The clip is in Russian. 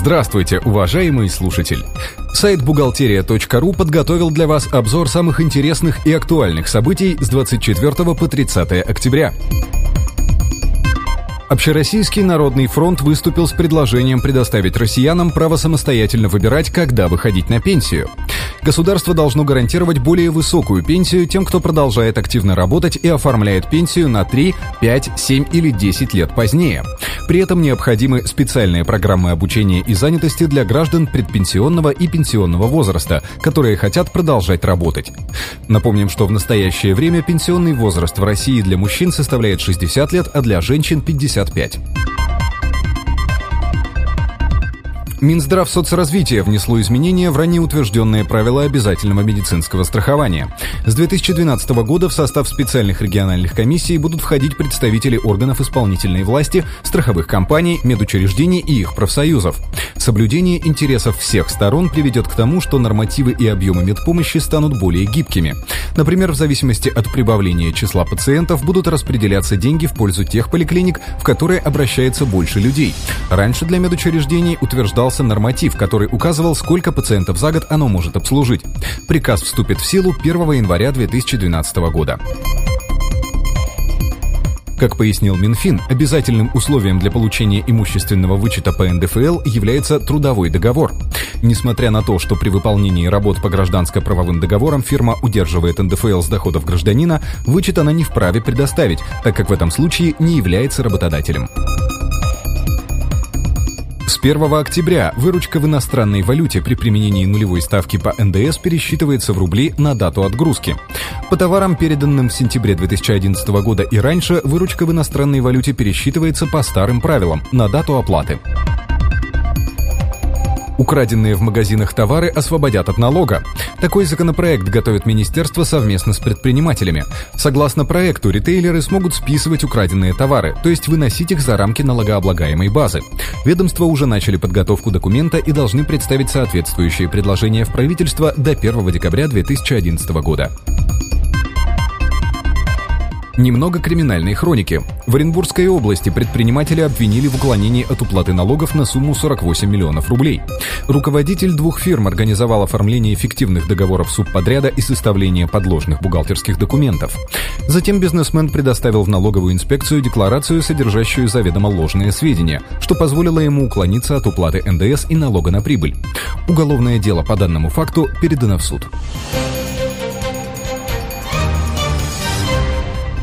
Здравствуйте, уважаемый слушатель! Сайт бухгалтерия.ру подготовил для вас обзор самых интересных и актуальных событий с 24 по 30 октября. Общероссийский народный фронт выступил с предложением предоставить россиянам право самостоятельно выбирать, когда выходить на пенсию. Государство должно гарантировать более высокую пенсию тем, кто продолжает активно работать и оформляет пенсию на 3, 5, 7 или 10 лет позднее. При этом необходимы специальные программы обучения и занятости для граждан предпенсионного и пенсионного возраста, которые хотят продолжать работать. Напомним, что в настоящее время пенсионный возраст в России для мужчин составляет 60 лет, а для женщин 55. Минздрав соцразвития внесло изменения в ранее утвержденные правила обязательного медицинского страхования. С 2012 года в состав специальных региональных комиссий будут входить представители органов исполнительной власти, страховых компаний, медучреждений и их профсоюзов. Соблюдение интересов всех сторон приведет к тому, что нормативы и объемы медпомощи станут более гибкими. Например, в зависимости от прибавления числа пациентов будут распределяться деньги в пользу тех поликлиник, в которые обращается больше людей. Раньше для медучреждений утверждал создавался норматив, который указывал, сколько пациентов за год оно может обслужить. Приказ вступит в силу 1 января 2012 года. Как пояснил Минфин, обязательным условием для получения имущественного вычета по НДФЛ является трудовой договор. Несмотря на то, что при выполнении работ по гражданско-правовым договорам фирма удерживает НДФЛ с доходов гражданина, вычет она не вправе предоставить, так как в этом случае не является работодателем. С 1 октября выручка в иностранной валюте при применении нулевой ставки по НДС пересчитывается в рубли на дату отгрузки. По товарам, переданным в сентябре 2011 года и раньше, выручка в иностранной валюте пересчитывается по старым правилам на дату оплаты. Украденные в магазинах товары освободят от налога. Такой законопроект готовит министерство совместно с предпринимателями. Согласно проекту, ритейлеры смогут списывать украденные товары, то есть выносить их за рамки налогооблагаемой базы. Ведомства уже начали подготовку документа и должны представить соответствующие предложения в правительство до 1 декабря 2011 года. Немного криминальной хроники. В Оренбургской области предприниматели обвинили в уклонении от уплаты налогов на сумму 48 миллионов рублей. Руководитель двух фирм организовал оформление фиктивных договоров субподряда и составление подложных бухгалтерских документов. Затем бизнесмен предоставил в налоговую инспекцию декларацию, содержащую заведомо ложные сведения, что позволило ему уклониться от уплаты НДС и налога на прибыль. Уголовное дело по данному факту передано в суд.